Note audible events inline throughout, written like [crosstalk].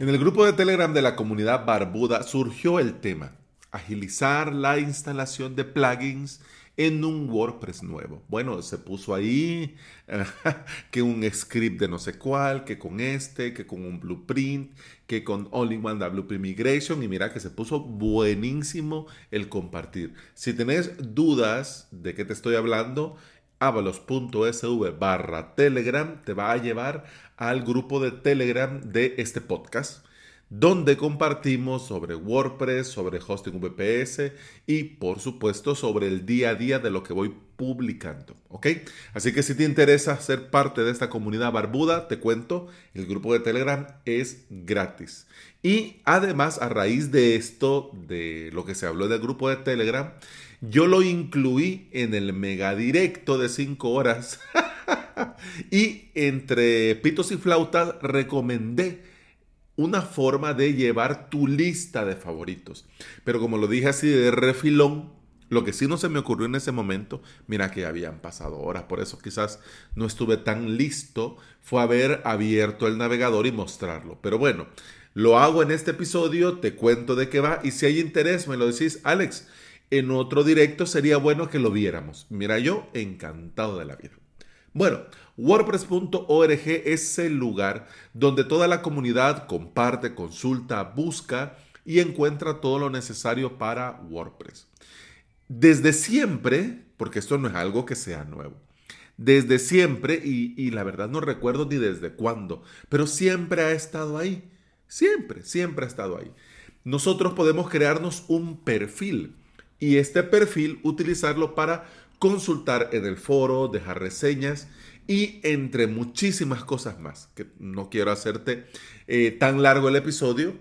En el grupo de Telegram de la comunidad Barbuda surgió el tema, agilizar la instalación de plugins en un WordPress nuevo. Bueno, se puso ahí [laughs] que un script de no sé cuál, que con este, que con un blueprint, que con All-in-One WP Migration y mira que se puso buenísimo el compartir. Si tenés dudas de qué te estoy hablando, avalos.sv barra Telegram te va a llevar al grupo de Telegram de este podcast donde compartimos sobre WordPress, sobre hosting VPS y por supuesto sobre el día a día de lo que voy publicando, ¿ok? Así que si te interesa ser parte de esta comunidad barbuda, te cuento, el grupo de Telegram es gratis. Y además, a raíz de esto, de lo que se habló del grupo de Telegram, yo lo incluí en el mega directo de 5 horas. [laughs] [laughs] y entre pitos y flautas recomendé una forma de llevar tu lista de favoritos. Pero como lo dije así de refilón, lo que sí no se me ocurrió en ese momento, mira que habían pasado horas, por eso quizás no estuve tan listo, fue haber abierto el navegador y mostrarlo. Pero bueno, lo hago en este episodio, te cuento de qué va y si hay interés me lo decís, Alex, en otro directo sería bueno que lo viéramos. Mira, yo encantado de la vida. Bueno, WordPress.org es el lugar donde toda la comunidad comparte, consulta, busca y encuentra todo lo necesario para WordPress. Desde siempre, porque esto no es algo que sea nuevo, desde siempre, y, y la verdad no recuerdo ni desde cuándo, pero siempre ha estado ahí, siempre, siempre ha estado ahí. Nosotros podemos crearnos un perfil y este perfil utilizarlo para consultar en el foro, dejar reseñas y entre muchísimas cosas más, que no quiero hacerte eh, tan largo el episodio.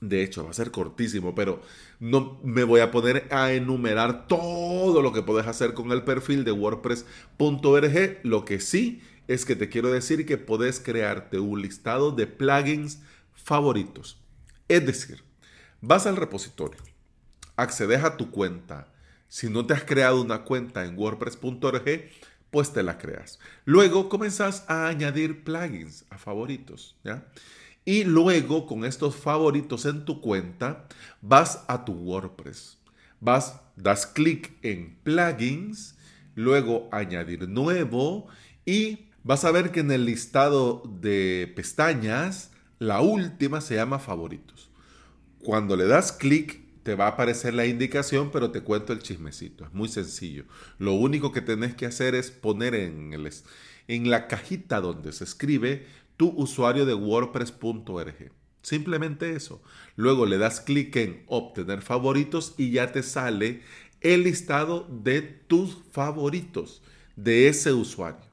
De hecho, va a ser cortísimo, pero no me voy a poner a enumerar todo lo que puedes hacer con el perfil de wordpress.org. Lo que sí es que te quiero decir que puedes crearte un listado de plugins favoritos. Es decir, vas al repositorio, accedes a tu cuenta, si no te has creado una cuenta en wordpress.org, pues te la creas. Luego comenzas a añadir plugins a favoritos, ¿ya? Y luego con estos favoritos en tu cuenta, vas a tu WordPress. Vas, das clic en plugins, luego añadir nuevo y vas a ver que en el listado de pestañas, la última se llama favoritos. Cuando le das clic te va a aparecer la indicación, pero te cuento el chismecito. Es muy sencillo. Lo único que tenés que hacer es poner en, el, en la cajita donde se escribe tu usuario de wordpress.org. Simplemente eso. Luego le das clic en obtener favoritos y ya te sale el listado de tus favoritos de ese usuario.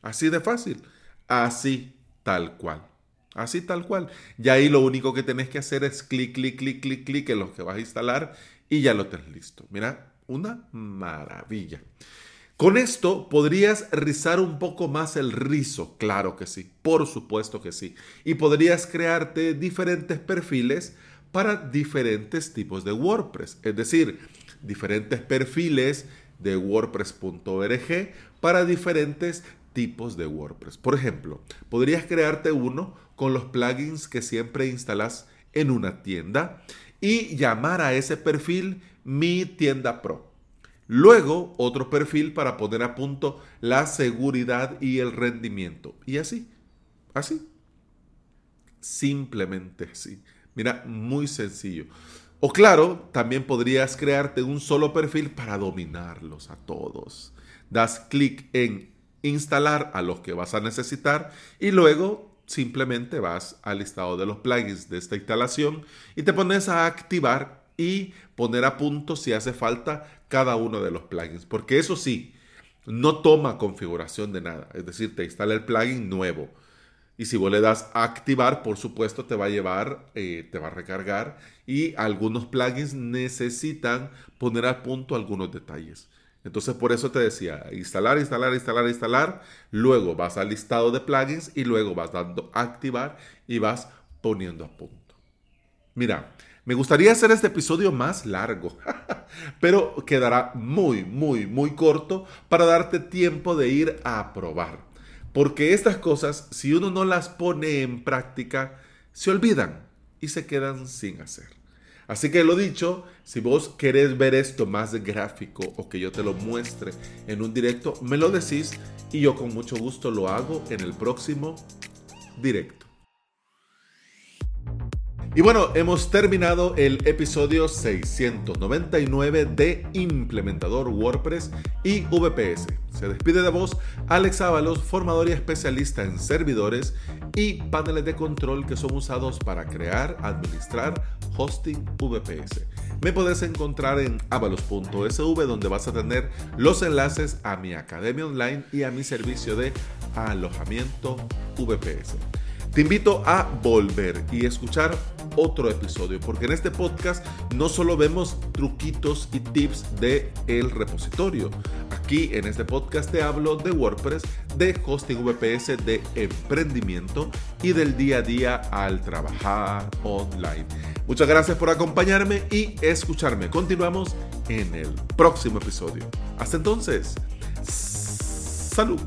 Así de fácil. Así tal cual. Así tal cual. Y ahí lo único que tenés que hacer es clic, clic, clic, clic, clic en lo que vas a instalar y ya lo tenés listo. Mira, una maravilla. Con esto podrías rizar un poco más el rizo, claro que sí, por supuesto que sí. Y podrías crearte diferentes perfiles para diferentes tipos de WordPress, es decir, diferentes perfiles de wordpress.org para diferentes tipos de WordPress. Por ejemplo, podrías crearte uno con los plugins que siempre instalas en una tienda y llamar a ese perfil mi tienda pro. Luego otro perfil para poner a punto la seguridad y el rendimiento. Y así, así. Simplemente así. Mira, muy sencillo. O claro, también podrías crearte un solo perfil para dominarlos a todos. Das clic en instalar a los que vas a necesitar y luego simplemente vas al listado de los plugins de esta instalación y te pones a activar y poner a punto si hace falta cada uno de los plugins. Porque eso sí, no toma configuración de nada. Es decir, te instala el plugin nuevo. Y si vos le das a activar, por supuesto, te va a llevar, eh, te va a recargar. Y algunos plugins necesitan poner a punto algunos detalles. Entonces por eso te decía, instalar, instalar, instalar, instalar. Luego vas al listado de plugins y luego vas dando activar y vas poniendo a punto. Mira, me gustaría hacer este episodio más largo, [laughs] pero quedará muy, muy, muy corto para darte tiempo de ir a probar. Porque estas cosas, si uno no las pone en práctica, se olvidan y se quedan sin hacer. Así que lo dicho, si vos querés ver esto más gráfico o que yo te lo muestre en un directo, me lo decís y yo con mucho gusto lo hago en el próximo directo. Y bueno, hemos terminado el episodio 699 de Implementador WordPress y VPS. Se despide de vos Alex Ábalos, formador y especialista en servidores y paneles de control que son usados para crear, administrar hosting VPS. Me puedes encontrar en avalos.sv donde vas a tener los enlaces a mi academia online y a mi servicio de alojamiento VPS. Te invito a volver y escuchar otro episodio, porque en este podcast no solo vemos truquitos y tips de el repositorio. Aquí en este podcast te hablo de WordPress, de hosting VPS, de emprendimiento y del día a día al trabajar online. Muchas gracias por acompañarme y escucharme. Continuamos en el próximo episodio. Hasta entonces, salud.